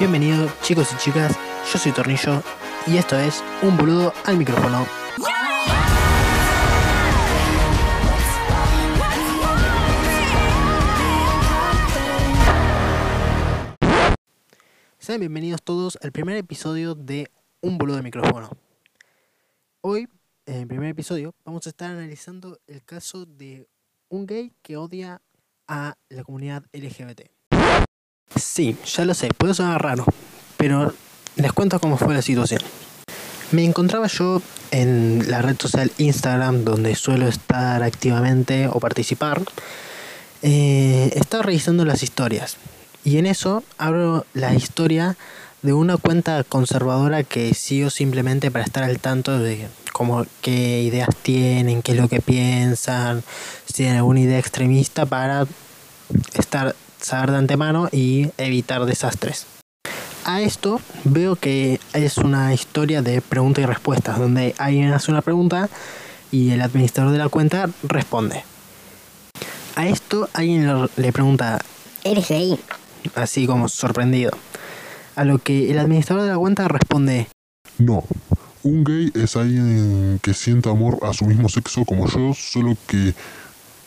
Bienvenidos chicos y chicas, yo soy Tornillo y esto es Un boludo al micrófono. Sean bienvenidos todos al primer episodio de Un boludo al micrófono. Hoy, en el primer episodio, vamos a estar analizando el caso de un gay que odia a la comunidad LGBT. Sí, ya lo sé, puede sonar raro, pero les cuento cómo fue la situación. Me encontraba yo en la red social Instagram, donde suelo estar activamente o participar. Eh, estaba revisando las historias y en eso abro la historia de una cuenta conservadora que sigo simplemente para estar al tanto de cómo qué ideas tienen, qué es lo que piensan, si tienen alguna idea extremista para estar saber de antemano y evitar desastres. A esto veo que es una historia de preguntas y respuestas, donde alguien hace una pregunta y el administrador de la cuenta responde. A esto alguien le pregunta, ¿Eres gay? así como sorprendido. A lo que el administrador de la cuenta responde, No, un gay es alguien que siente amor a su mismo sexo como yo, solo que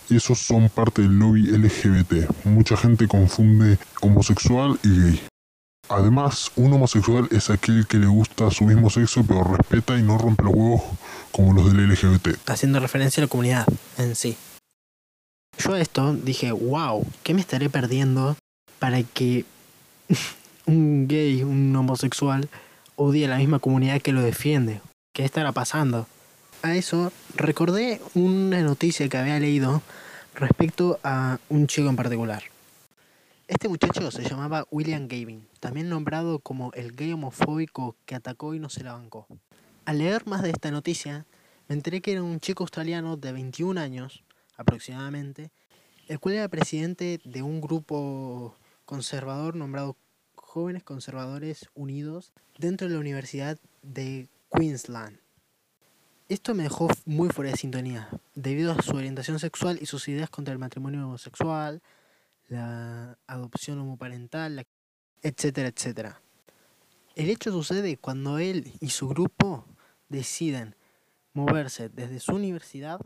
esos son parte del lobby LGBT. Mucha gente confunde homosexual y gay. Además, un homosexual es aquel que le gusta su mismo sexo pero respeta y no rompe los huevos como los del LGBT. haciendo referencia a la comunidad en sí. Yo a esto dije, wow, ¿qué me estaré perdiendo para que un gay, un homosexual, odie a la misma comunidad que lo defiende? ¿Qué estará pasando? A eso recordé una noticia que había leído respecto a un chico en particular. Este muchacho se llamaba William Gavin, también nombrado como el gay homofóbico que atacó y no se la bancó. Al leer más de esta noticia, me enteré que era un chico australiano de 21 años aproximadamente, el cual era presidente de un grupo conservador nombrado Jóvenes Conservadores Unidos dentro de la Universidad de Queensland. Esto me dejó muy fuera de sintonía, debido a su orientación sexual y sus ideas contra el matrimonio homosexual, la adopción homoparental, la- etcétera, etcétera. El hecho sucede cuando él y su grupo deciden moverse desde su universidad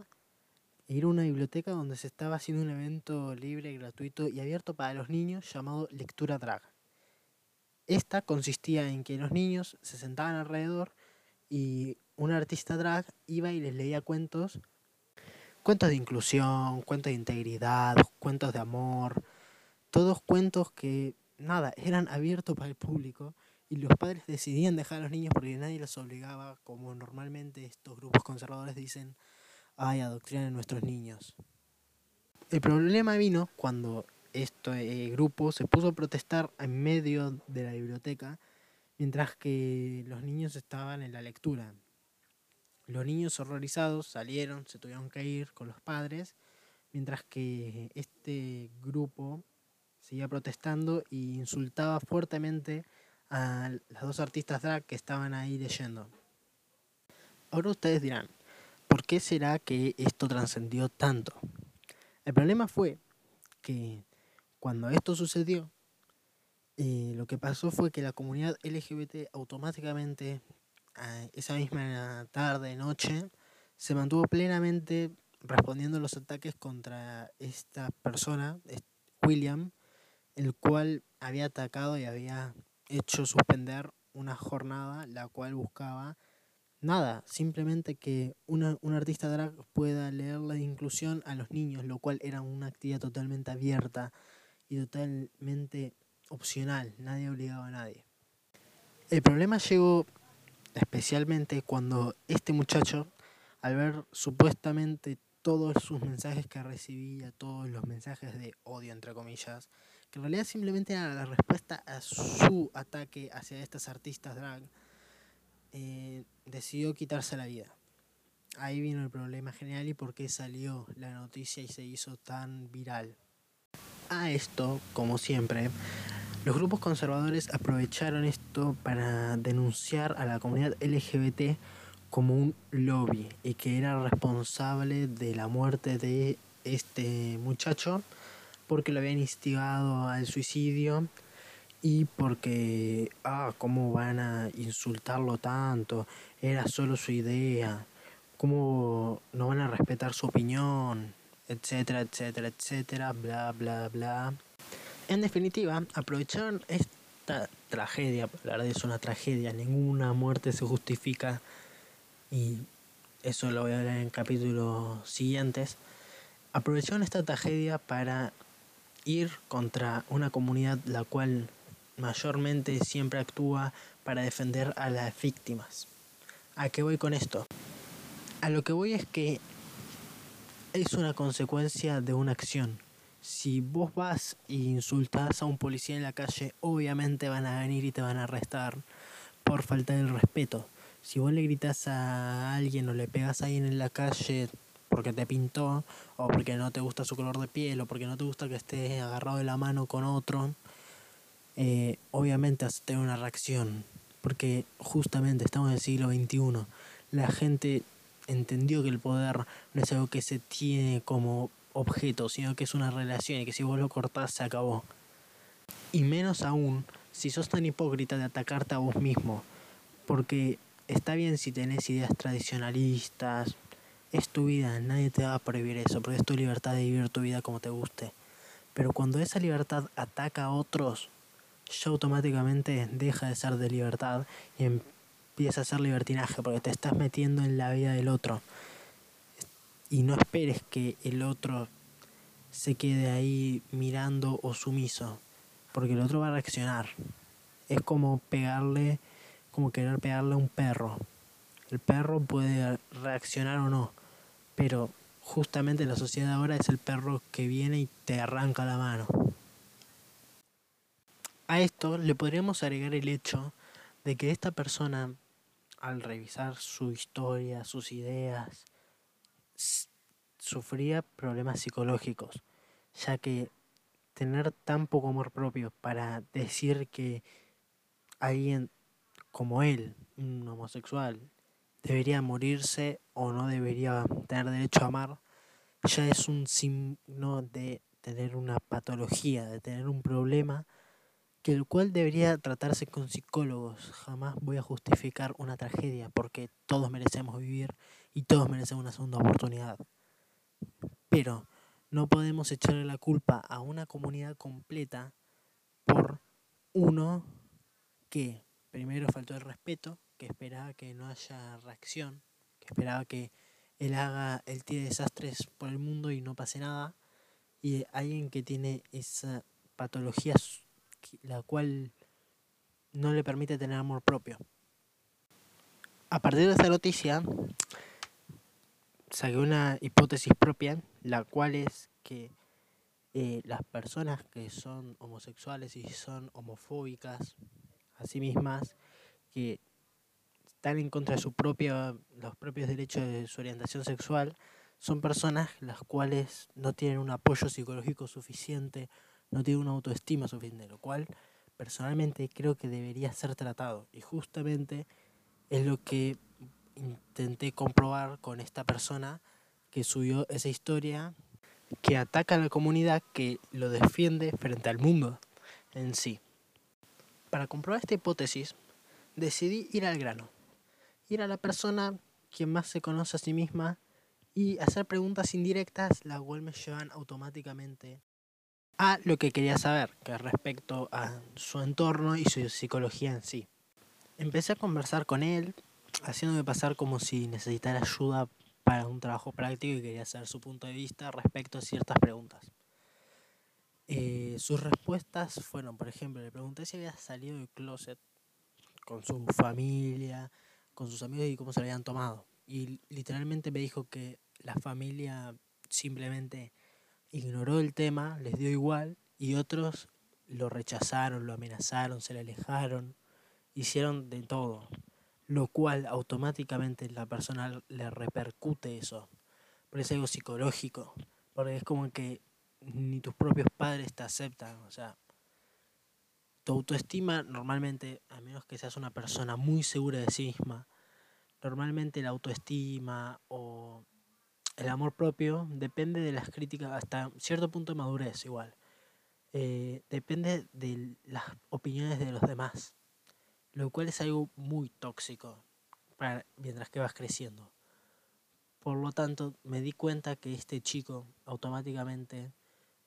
e ir a una biblioteca donde se estaba haciendo un evento libre, gratuito y abierto para los niños llamado Lectura Drag. Esta consistía en que los niños se sentaban alrededor y un artista drag iba y les leía cuentos, cuentos de inclusión, cuentos de integridad, cuentos de amor, todos cuentos que, nada, eran abiertos para el público y los padres decidían dejar a los niños porque nadie los obligaba, como normalmente estos grupos conservadores dicen, ay, adoctrinan a nuestros niños. El problema vino cuando este grupo se puso a protestar en medio de la biblioteca mientras que los niños estaban en la lectura. Los niños horrorizados salieron, se tuvieron que ir con los padres, mientras que este grupo seguía protestando e insultaba fuertemente a las dos artistas drag que estaban ahí leyendo. Ahora ustedes dirán, ¿por qué será que esto trascendió tanto? El problema fue que cuando esto sucedió, eh, lo que pasó fue que la comunidad LGBT automáticamente, a esa misma tarde, noche, se mantuvo plenamente respondiendo a los ataques contra esta persona, William, el cual había atacado y había hecho suspender una jornada la cual buscaba nada, simplemente que una, un artista drag pueda leer la inclusión a los niños, lo cual era una actividad totalmente abierta y totalmente opcional, nadie obligaba a nadie. El problema llegó especialmente cuando este muchacho, al ver supuestamente todos sus mensajes que recibía, todos los mensajes de odio, entre comillas, que en realidad simplemente era la respuesta a su ataque hacia estas artistas drag, eh, decidió quitarse la vida. Ahí vino el problema general y por qué salió la noticia y se hizo tan viral. A esto, como siempre, los grupos conservadores aprovecharon esto para denunciar a la comunidad LGBT como un lobby y que era responsable de la muerte de este muchacho porque lo habían instigado al suicidio y porque, ah, ¿cómo van a insultarlo tanto? Era solo su idea, ¿cómo no van a respetar su opinión? Etcétera, etcétera, etcétera, bla, bla, bla. En definitiva, aprovecharon esta tragedia, la verdad es una tragedia, ninguna muerte se justifica y eso lo voy a ver en capítulos siguientes. Aprovecharon esta tragedia para ir contra una comunidad la cual mayormente siempre actúa para defender a las víctimas. ¿A qué voy con esto? A lo que voy es que es una consecuencia de una acción. Si vos vas e insultas a un policía en la calle, obviamente van a venir y te van a arrestar por falta de respeto. Si vos le gritas a alguien o le pegas a alguien en la calle porque te pintó, o porque no te gusta su color de piel, o porque no te gusta que estés agarrado de la mano con otro, eh, obviamente vas a tener una reacción. Porque justamente estamos en el siglo XXI. La gente entendió que el poder no es algo que se tiene como objeto, sino que es una relación y que si vos lo cortás se acabó. Y menos aún si sos tan hipócrita de atacarte a vos mismo. Porque está bien si tenés ideas tradicionalistas, es tu vida, nadie te va a prohibir eso, porque es tu libertad de vivir tu vida como te guste. Pero cuando esa libertad ataca a otros, ya automáticamente deja de ser de libertad y empieza a ser libertinaje, porque te estás metiendo en la vida del otro. Y no esperes que el otro se quede ahí mirando o sumiso, porque el otro va a reaccionar. Es como pegarle, como querer pegarle a un perro. El perro puede reaccionar o no, pero justamente la sociedad ahora es el perro que viene y te arranca la mano. A esto le podríamos agregar el hecho de que esta persona, al revisar su historia, sus ideas, sufría problemas psicológicos, ya que tener tan poco amor propio para decir que alguien como él, un homosexual, debería morirse o no debería tener derecho a amar, ya es un signo de tener una patología, de tener un problema, que el cual debería tratarse con psicólogos. Jamás voy a justificar una tragedia, porque todos merecemos vivir y todos merecemos una segunda oportunidad. Pero no podemos echarle la culpa a una comunidad completa por uno que primero faltó el respeto, que esperaba que no haya reacción, que esperaba que él haga, el tire desastres por el mundo y no pase nada, y alguien que tiene esa patología la cual no le permite tener amor propio. A partir de esta noticia, saqué una hipótesis propia, la cual es que eh, las personas que son homosexuales y son homofóbicas a sí mismas, que están en contra de su propia, los propios derechos de su orientación sexual, son personas las cuales no tienen un apoyo psicológico suficiente, no tienen una autoestima suficiente, lo cual personalmente creo que debería ser tratado. Y justamente es lo que intenté comprobar con esta persona que subió esa historia que ataca a la comunidad que lo defiende frente al mundo en sí. Para comprobar esta hipótesis, decidí ir al grano, ir a la persona quien más se conoce a sí misma y hacer preguntas indirectas, las cuales me llevan automáticamente a lo que quería saber, que respecto a su entorno y su psicología en sí. Empecé a conversar con él, haciéndome pasar como si necesitara ayuda para un trabajo práctico y quería saber su punto de vista respecto a ciertas preguntas. Eh, sus respuestas fueron, por ejemplo, le pregunté si había salido del closet con su familia, con sus amigos y cómo se lo habían tomado. Y literalmente me dijo que la familia simplemente ignoró el tema, les dio igual, y otros lo rechazaron, lo amenazaron, se le alejaron, hicieron de todo, lo cual automáticamente la persona le repercute eso, porque es algo psicológico, porque es como que ni tus propios padres te aceptan, o sea, tu autoestima normalmente, a menos que seas una persona muy segura de sí misma, normalmente la autoestima o el amor propio depende de las críticas hasta cierto punto de madurez igual. Eh, depende de las opiniones de los demás, lo cual es algo muy tóxico para, mientras que vas creciendo. Por lo tanto, me di cuenta que este chico automáticamente,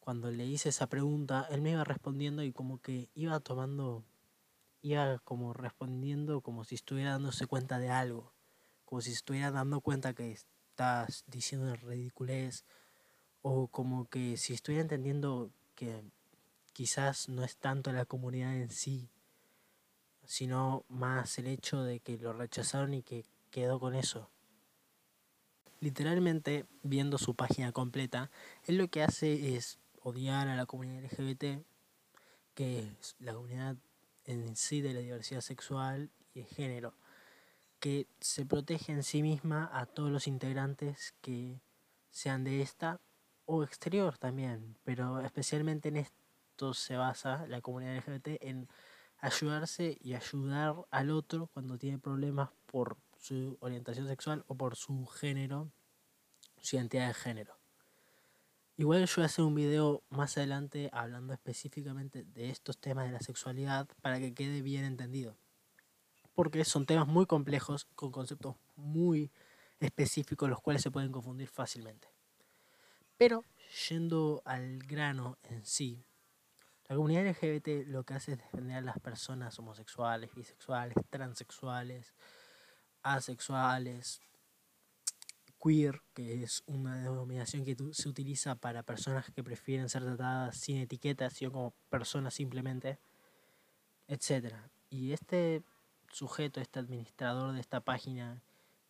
cuando le hice esa pregunta, él me iba respondiendo y como que iba tomando, iba como respondiendo como si estuviera dándose cuenta de algo, como si estuviera dando cuenta que estás diciendo ridiculez, o como que si estuviera entendiendo que quizás no es tanto la comunidad en sí, sino más el hecho de que lo rechazaron y que quedó con eso. Literalmente, viendo su página completa, él lo que hace es odiar a la comunidad LGBT, que es la comunidad en sí de la diversidad sexual y de género, que se protege en sí misma a todos los integrantes que sean de esta o exterior también, pero especialmente en esto se basa la comunidad LGBT en ayudarse y ayudar al otro cuando tiene problemas por su orientación sexual o por su género, su identidad de género. Igual yo voy a hacer un video más adelante hablando específicamente de estos temas de la sexualidad para que quede bien entendido. Porque son temas muy complejos con conceptos muy específicos los cuales se pueden confundir fácilmente. Pero yendo al grano en sí, la comunidad LGBT lo que hace es defender a las personas homosexuales, bisexuales, transexuales, asexuales, queer, que es una denominación que se utiliza para personas que prefieren ser tratadas sin etiquetas, sino como personas simplemente, etc. Y este sujeto, este administrador de esta página,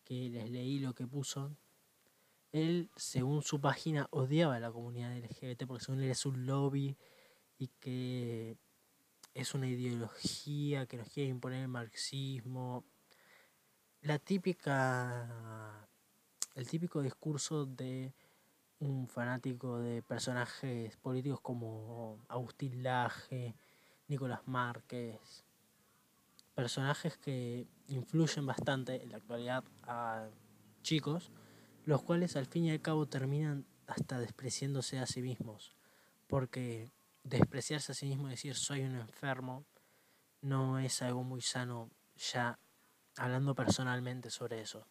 que les leí lo que puso, él, según su página, odiaba a la comunidad LGBT porque según él es un lobby y que es una ideología que nos quiere imponer el marxismo. La típica, el típico discurso de un fanático de personajes políticos como Agustín Laje, Nicolás Márquez, personajes que influyen bastante en la actualidad a chicos los cuales al fin y al cabo terminan hasta despreciándose a sí mismos, porque despreciarse a sí mismo y decir soy un enfermo no es algo muy sano ya hablando personalmente sobre eso.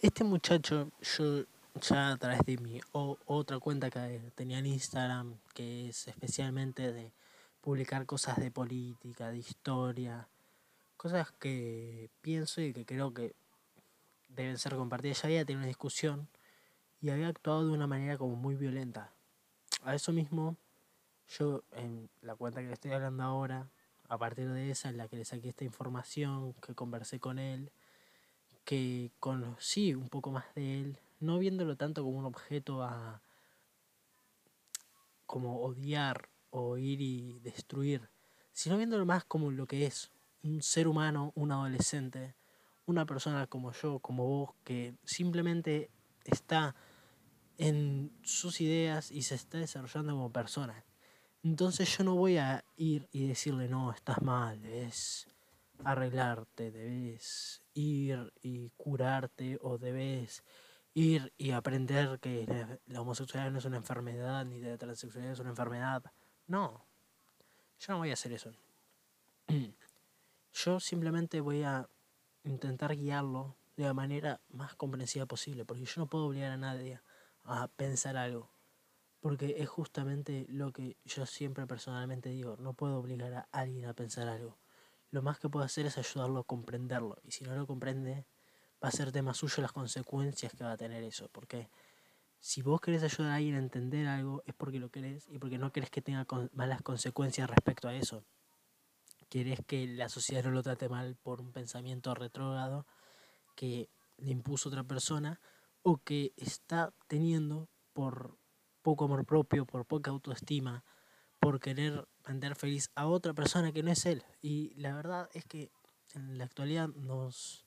Este muchacho, yo ya a través de mi otra cuenta que tenía en Instagram, que es especialmente de publicar cosas de política, de historia, cosas que pienso y que creo que deben ser compartidas. Ya había tenido una discusión y había actuado de una manera como muy violenta. A eso mismo, yo en la cuenta que le estoy hablando ahora, a partir de esa en la que le saqué esta información, que conversé con él, que conocí un poco más de él, no viéndolo tanto como un objeto a como odiar o ir y destruir, sino viéndolo más como lo que es, un ser humano, un adolescente, una persona como yo, como vos, que simplemente está en sus ideas y se está desarrollando como persona. Entonces yo no voy a ir y decirle, no, estás mal, debes arreglarte, debes ir y curarte o debes ir y aprender que la homosexualidad no es una enfermedad ni la transexualidad es una enfermedad. No, yo no voy a hacer eso. Yo simplemente voy a intentar guiarlo de la manera más comprensiva posible, porque yo no puedo obligar a nadie a pensar algo, porque es justamente lo que yo siempre personalmente digo, no puedo obligar a alguien a pensar algo. Lo más que puedo hacer es ayudarlo a comprenderlo, y si no lo comprende, va a ser tema suyo las consecuencias que va a tener eso, porque si vos querés ayudar a alguien a entender algo, es porque lo querés y porque no querés que tenga malas consecuencias respecto a eso querés que la sociedad no lo trate mal por un pensamiento retrógrado que le impuso otra persona o que está teniendo por poco amor propio, por poca autoestima, por querer mantener feliz a otra persona que no es él. Y la verdad es que en la actualidad nos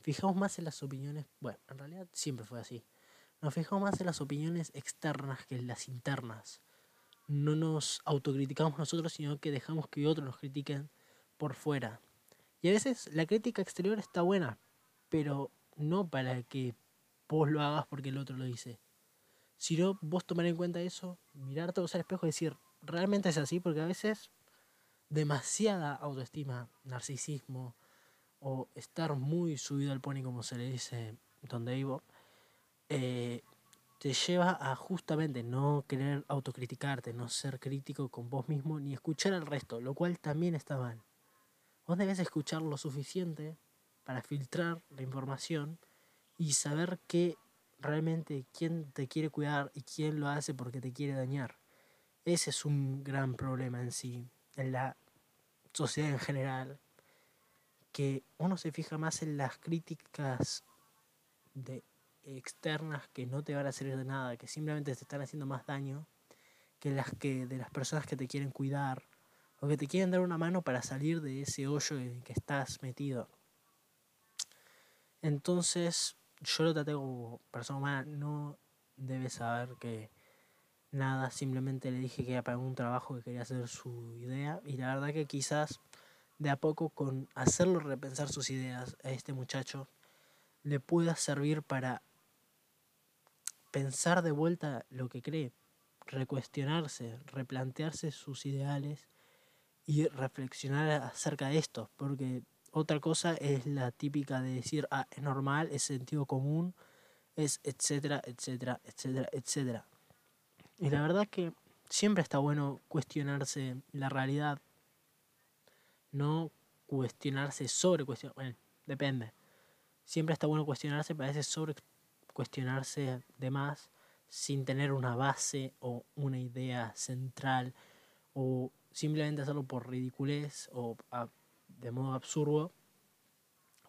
fijamos más en las opiniones, bueno, en realidad siempre fue así. Nos fijamos más en las opiniones externas que en las internas. No nos autocriticamos nosotros, sino que dejamos que otros nos critiquen por fuera. Y a veces la crítica exterior está buena, pero no para que vos lo hagas porque el otro lo dice. Sino vos tomar en cuenta eso, mirarte al espejo y decir, realmente es así porque a veces demasiada autoestima, narcisismo o estar muy subido al pony como se le dice donde vivo, eh, te lleva a justamente no querer autocriticarte, no ser crítico con vos mismo ni escuchar al resto, lo cual también está mal. Vos debes escuchar lo suficiente para filtrar la información y saber que realmente quién te quiere cuidar y quién lo hace porque te quiere dañar. Ese es un gran problema en sí, en la sociedad en general, que uno se fija más en las críticas de externas que no te van a servir de nada, que simplemente te están haciendo más daño que las que de las personas que te quieren cuidar o que te quieren dar una mano para salir de ese hoyo en que estás metido. Entonces, yo lo traté como persona humana, no debe saber que nada, simplemente le dije que era para un trabajo que quería hacer su idea y la verdad que quizás de a poco con hacerlo repensar sus ideas a este muchacho le pueda servir para pensar de vuelta lo que cree, recuestionarse, replantearse sus ideales y reflexionar acerca de esto, porque otra cosa es la típica de decir, ah, es normal, es sentido común, es etcétera, etcétera, etcétera, etcétera. Y la verdad que siempre está bueno cuestionarse la realidad, no cuestionarse sobre cuestionar, bueno, depende. Siempre está bueno cuestionarse, veces sobre cuestionarse de más sin tener una base o una idea central o simplemente hacerlo por ridiculez o de modo absurdo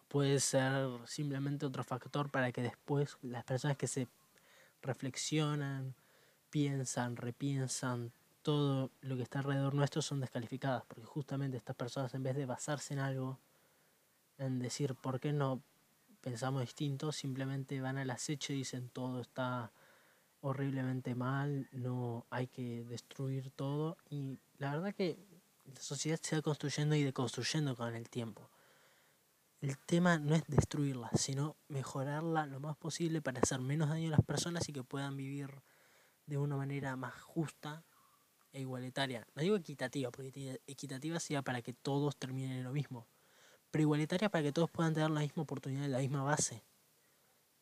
puede ser simplemente otro factor para que después las personas que se reflexionan, piensan, repiensan todo lo que está alrededor nuestro son descalificadas, porque justamente estas personas en vez de basarse en algo, en decir por qué no pensamos distinto, simplemente van al acecho y dicen todo está horriblemente mal, no hay que destruir todo y la verdad que la sociedad se va construyendo y deconstruyendo con el tiempo. El tema no es destruirla, sino mejorarla lo más posible para hacer menos daño a las personas y que puedan vivir de una manera más justa e igualitaria. No digo equitativa, porque equitativa sería para que todos terminen en lo mismo, pero igualitaria para que todos puedan tener la misma oportunidad y la misma base.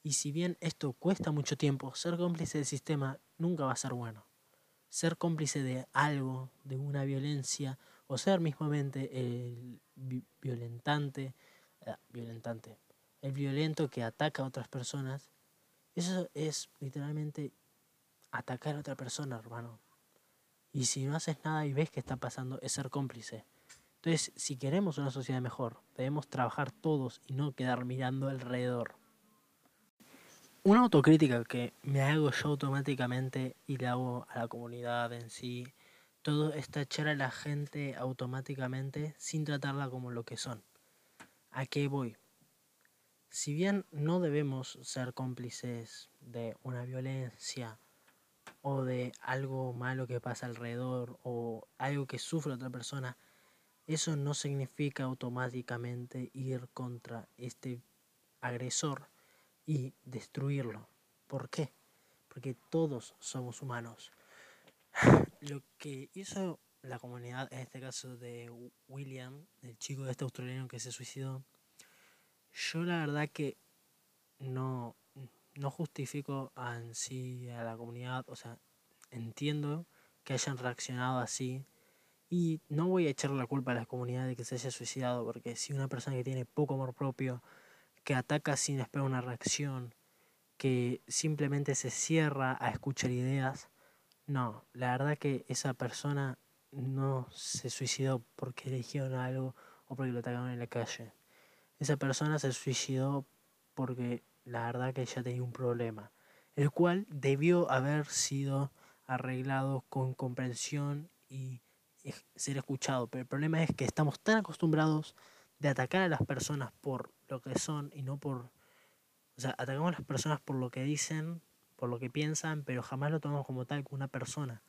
Y si bien esto cuesta mucho tiempo, ser cómplice del sistema nunca va a ser bueno. Ser cómplice de algo, de una violencia, o ser mismamente el violentante, eh, violentante, el violento que ataca a otras personas, eso es literalmente atacar a otra persona, hermano. Y si no haces nada y ves que está pasando, es ser cómplice. Entonces, si queremos una sociedad mejor, debemos trabajar todos y no quedar mirando alrededor. Una autocrítica que me hago yo automáticamente y le hago a la comunidad en sí, todo es tachar a la gente automáticamente sin tratarla como lo que son. ¿A qué voy? Si bien no debemos ser cómplices de una violencia o de algo malo que pasa alrededor o algo que sufre otra persona, eso no significa automáticamente ir contra este agresor y destruirlo. ¿Por qué? Porque todos somos humanos. Lo que hizo la comunidad, en este caso de William, el chico de este australiano que se suicidó, yo la verdad que no, no justifico en sí a la comunidad, o sea, entiendo que hayan reaccionado así y no voy a echarle la culpa a la comunidad de que se haya suicidado, porque si una persona que tiene poco amor propio, que ataca sin esperar una reacción, que simplemente se cierra a escuchar ideas, no, la verdad que esa persona no se suicidó porque eligieron algo o porque lo atacaron en la calle. Esa persona se suicidó porque la verdad que ella tenía un problema, el cual debió haber sido arreglado con comprensión y ser escuchado, pero el problema es que estamos tan acostumbrados de atacar a las personas por lo que son y no por... O sea, atacamos a las personas por lo que dicen, por lo que piensan, pero jamás lo tomamos como tal, como una persona.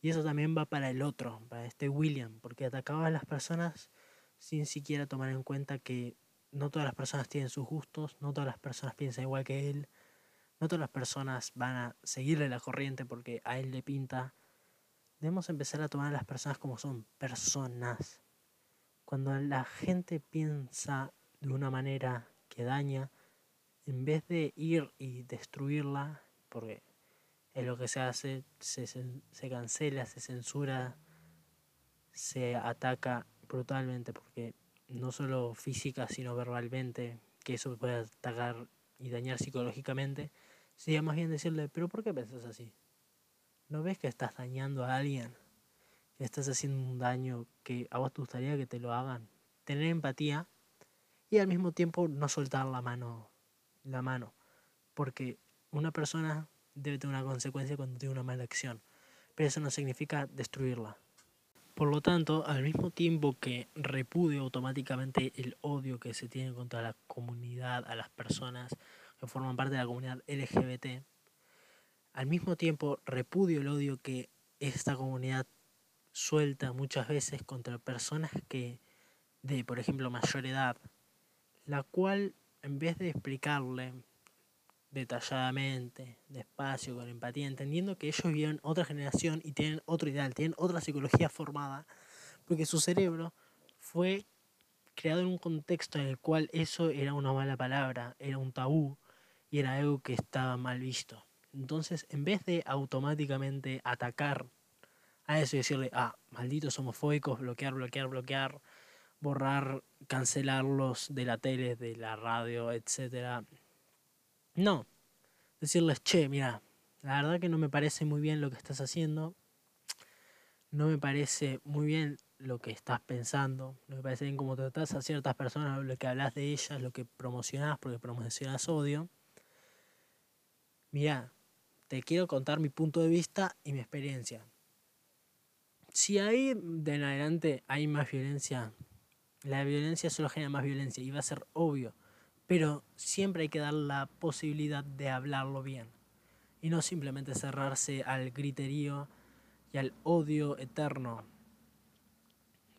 Y eso también va para el otro, para este William, porque atacaba a las personas sin siquiera tomar en cuenta que no todas las personas tienen sus gustos, no todas las personas piensan igual que él, no todas las personas van a seguirle la corriente porque a él le pinta Debemos empezar a tomar a las personas como son, personas. Cuando la gente piensa de una manera que daña, en vez de ir y destruirla, porque es lo que se hace, se, se cancela, se censura, se ataca brutalmente, porque no solo física, sino verbalmente, que eso puede atacar y dañar psicológicamente, sería más bien decirle, pero ¿por qué pensás así? ¿No ves que estás dañando a alguien? Que estás haciendo un daño que a vos te gustaría que te lo hagan. Tener empatía y al mismo tiempo no soltar la mano. La mano. Porque una persona debe tener una consecuencia cuando tiene una mala acción. Pero eso no significa destruirla. Por lo tanto, al mismo tiempo que repudio automáticamente el odio que se tiene contra la comunidad, a las personas que forman parte de la comunidad LGBT, al mismo tiempo repudio el odio que esta comunidad suelta muchas veces contra personas que de, por ejemplo, mayor edad, la cual en vez de explicarle detalladamente, despacio, con empatía, entendiendo que ellos viven otra generación y tienen otro ideal, tienen otra psicología formada, porque su cerebro fue creado en un contexto en el cual eso era una mala palabra, era un tabú y era algo que estaba mal visto. Entonces, en vez de automáticamente atacar a eso y decirle, ah, malditos homofóbicos, bloquear, bloquear, bloquear, borrar, cancelarlos de la tele, de la radio, etc. No. Decirles, che, mira, la verdad que no me parece muy bien lo que estás haciendo. No me parece muy bien lo que estás pensando. No me parece bien cómo tratas a ciertas personas, lo que hablas de ellas, lo que promocionás, porque promocionás odio. Mira, te quiero contar mi punto de vista y mi experiencia. Si ahí de en adelante hay más violencia, la violencia solo genera más violencia y va a ser obvio. Pero siempre hay que dar la posibilidad de hablarlo bien. Y no simplemente cerrarse al griterío y al odio eterno.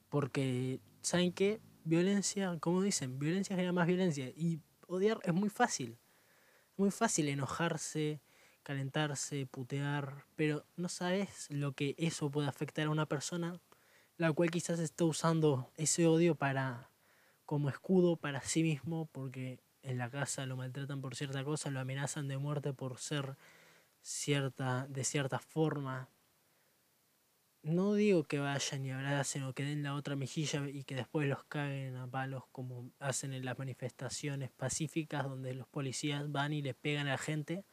Porque, ¿saben qué? Violencia, como dicen, violencia genera más violencia. Y odiar es muy fácil. Es muy fácil enojarse, calentarse, putear, pero no sabes lo que eso puede afectar a una persona, la cual quizás está usando ese odio para como escudo para sí mismo, porque en la casa lo maltratan por cierta cosa, lo amenazan de muerte por ser cierta, de cierta forma. No digo que vayan y abracen o que den la otra mejilla y que después los caguen a palos como hacen en las manifestaciones pacíficas donde los policías van y le pegan a la gente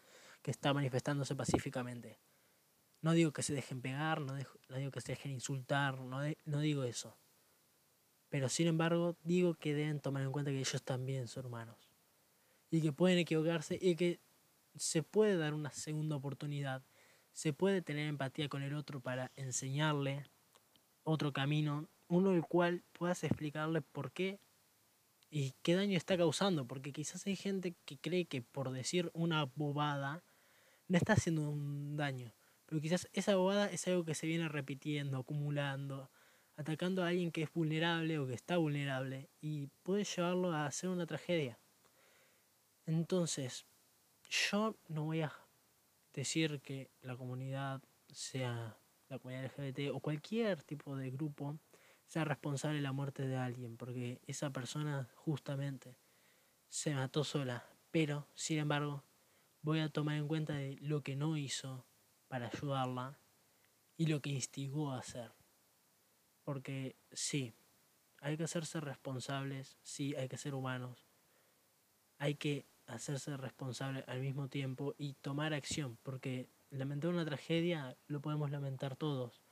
que está manifestándose pacíficamente. No digo que se dejen pegar, no, digo que se dejen insultar, no, digo eso. Pero sin embargo, digo que deben tomar en cuenta que ellos también son humanos. Y que pueden equivocarse y que se puede dar una segunda oportunidad. Se puede tener empatía con el otro para enseñarle otro camino, uno el cual puedas explicarle por qué y qué daño está causando. Porque quizás hay gente que cree que por decir una bobada no está haciendo un daño. Pero quizás esa bobada es algo que se viene repitiendo, acumulando, atacando a alguien que es vulnerable o que está vulnerable y puede llevarlo a hacer una tragedia. Entonces, yo no voy a decir que la comunidad sea la comunidad LGBT o cualquier tipo de grupo sea responsable de la muerte de alguien, porque esa persona justamente se mató sola. Pero, sin embargo, voy a tomar en cuenta lo que no hizo para ayudarla y lo que instigó a hacer. Porque sí, hay que hacerse responsables, sí, hay que ser humanos, hay que hacerse responsable al mismo tiempo y tomar acción, porque lamentar una tragedia lo podemos lamentar todos,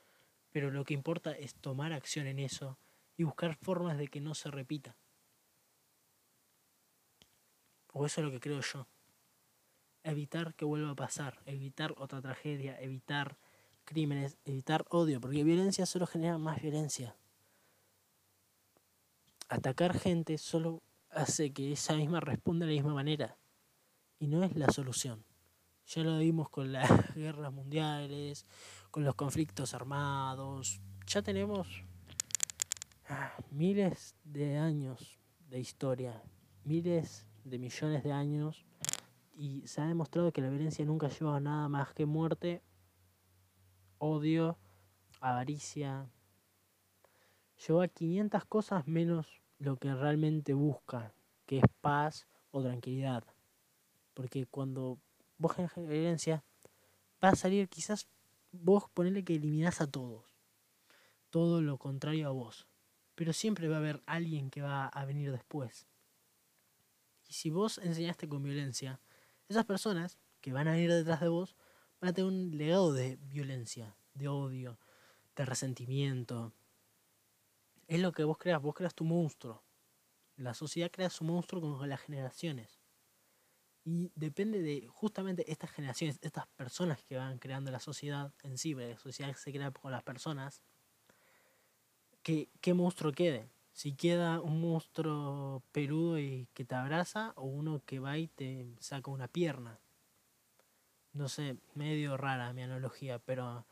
pero lo que importa es tomar acción en eso y buscar formas de que no se repita. O eso es lo que creo yo evitar que vuelva a pasar, evitar otra tragedia, evitar crímenes, evitar odio, porque violencia solo genera más violencia. Atacar gente solo hace que esa misma responda de la misma manera y no es la solución. Ya lo vimos con las guerras mundiales, con los conflictos armados. Ya tenemos ah, miles de años de historia, miles de millones de años y se ha demostrado que la violencia nunca lleva a nada más que muerte, odio avaricia. Llegó a 500 cosas menos lo que realmente busca, que es paz o tranquilidad. Porque cuando vos generas violencia, va a salir quizás vos ponerle que eliminás a todos. Todo lo contrario a vos. Pero siempre va a haber alguien que va a venir después. Y si vos enseñaste con violencia, esas personas que van a ir detrás de vos van a tener un legado de violencia, de odio, de resentimiento. Es lo que vos creas, vos creas tu monstruo. La sociedad crea su monstruo con las generaciones. Y depende de justamente estas generaciones, estas personas que van creando la sociedad en sí, la sociedad se crea con las personas, que, qué monstruo quede. Si queda un monstruo peludo y que te abraza, o uno que va y te saca una pierna. No sé, medio rara mi analogía, pero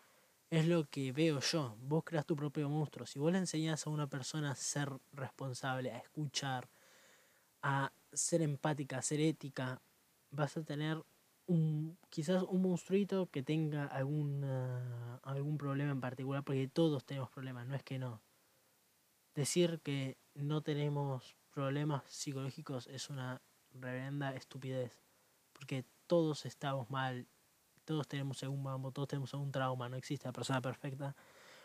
es lo que veo yo. Vos creas tu propio monstruo. Si vos le enseñás a una persona a ser responsable, a escuchar, a ser empática, a ser ética, vas a tener un, quizás un monstruito que tenga alguna, algún problema en particular, porque todos tenemos problemas, no es que no. Decir que no tenemos problemas psicológicos es una reverenda estupidez, porque todos estamos mal, todos tenemos algún mambo, todos tenemos algún trauma, no existe la persona perfecta,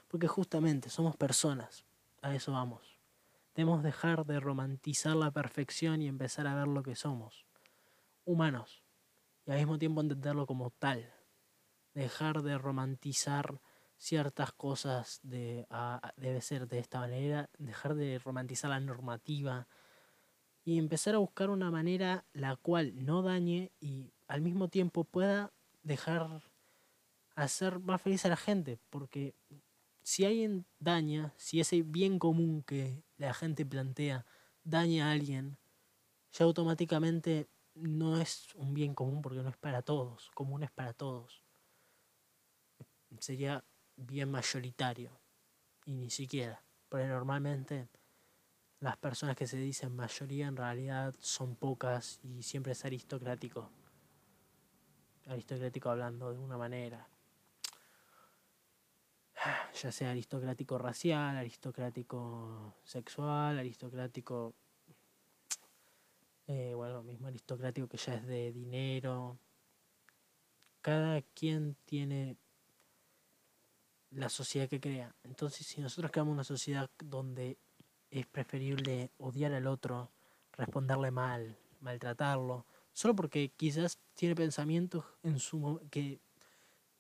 porque justamente somos personas, a eso vamos. Debemos dejar de romantizar la perfección y empezar a ver lo que somos humanos y al mismo tiempo entenderlo como tal. Dejar de romantizar ciertas cosas de debe ser de esta manera, dejar de romantizar la normativa y empezar a buscar una manera la cual no dañe y al mismo tiempo pueda dejar hacer más feliz a la gente, porque si alguien daña, si ese bien común que la gente plantea daña a alguien, ya automáticamente no es un bien común porque no es para todos, común es para todos. Sería bien mayoritario y ni siquiera, porque normalmente las personas que se dicen mayoría en realidad son pocas y siempre es aristocrático. Aristocrático hablando de una manera. Ya sea aristocrático racial, aristocrático sexual, aristocrático eh, bueno, mismo aristocrático que ya es de dinero. Cada quien tiene la sociedad que crea. Entonces, si nosotros creamos una sociedad donde es preferible odiar al otro, responderle mal, maltratarlo, solo porque quizás tiene pensamientos en su que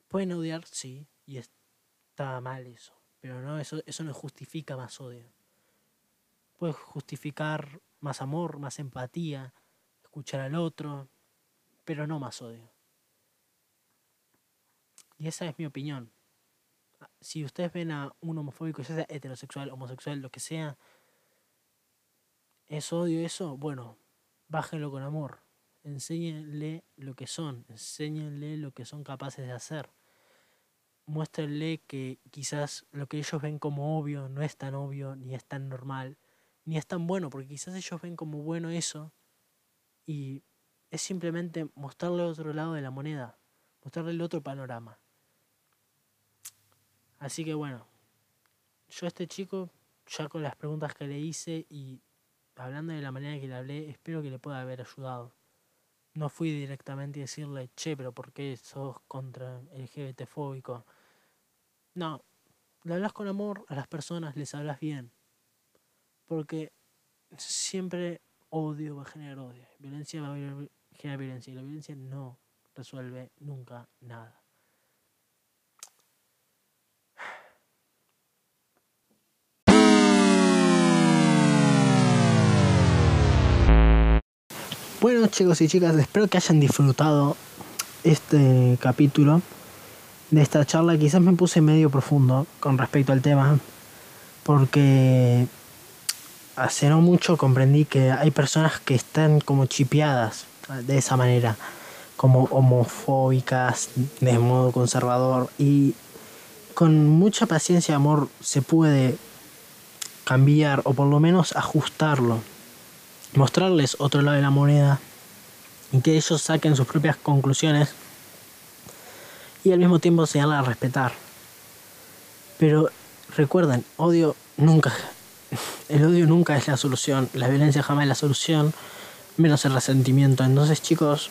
pueden odiar, sí, y está mal eso, pero no eso eso no justifica más odio. Puede justificar más amor, más empatía, escuchar al otro, pero no más odio. Y esa es mi opinión. Si ustedes ven a un homofóbico, ya sea heterosexual, homosexual, lo que sea, es odio eso, bueno, bájenlo con amor. Enséñenle lo que son, enséñenle lo que son capaces de hacer. Muéstrenle que quizás lo que ellos ven como obvio no es tan obvio ni es tan normal ni es tan bueno, porque quizás ellos ven como bueno eso y es simplemente mostrarle otro lado de la moneda, mostrarle el otro panorama. Así que bueno, yo a este chico, ya con las preguntas que le hice y hablando de la manera que le hablé, espero que le pueda haber ayudado. No fui directamente a decirle, che, pero ¿por qué sos contra el LGBT fóbico? No, le hablas con amor a las personas, les hablas bien. Porque siempre odio va a generar odio. Violencia va a generar violencia. Y la violencia no resuelve nunca nada. Bueno chicos y chicas, espero que hayan disfrutado este capítulo de esta charla. Quizás me puse medio profundo con respecto al tema, porque hace no mucho comprendí que hay personas que están como chipeadas de esa manera, como homofóbicas, de modo conservador, y con mucha paciencia y amor se puede cambiar o por lo menos ajustarlo, mostrarles otro lado de la moneda y que ellos saquen sus propias conclusiones y al mismo tiempo se a respetar. Pero recuerden, odio nunca, el odio nunca es la solución, la violencia jamás es la solución, menos el resentimiento. Entonces chicos,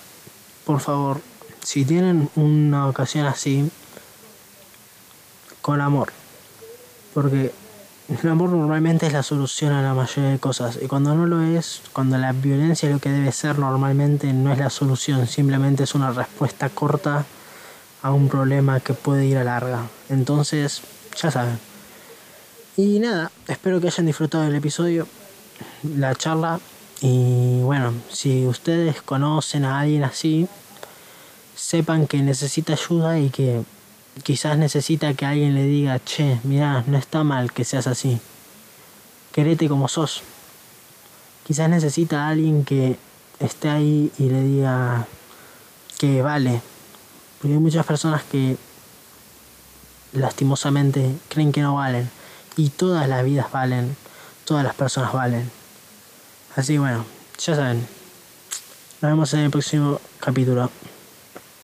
por favor, si tienen una ocasión así, con amor. Porque el amor normalmente es la solución a la mayoría de cosas. Y cuando no lo es, cuando la violencia es lo que debe ser normalmente, no es la solución. Simplemente es una respuesta corta a un problema que puede ir a larga. Entonces, ya saben. Y nada, espero que hayan disfrutado del episodio, la charla. Y bueno, si ustedes conocen a alguien así, sepan que necesita ayuda y que quizás necesita que alguien le diga, che, mira, no está mal que seas así. Querete como sos. Quizás necesita a alguien que esté ahí y le diga que vale. Porque hay muchas personas que lastimosamente creen que no valen. Y todas las vidas valen. Todas las personas valen. Así bueno, ya saben. Nos vemos en el próximo capítulo.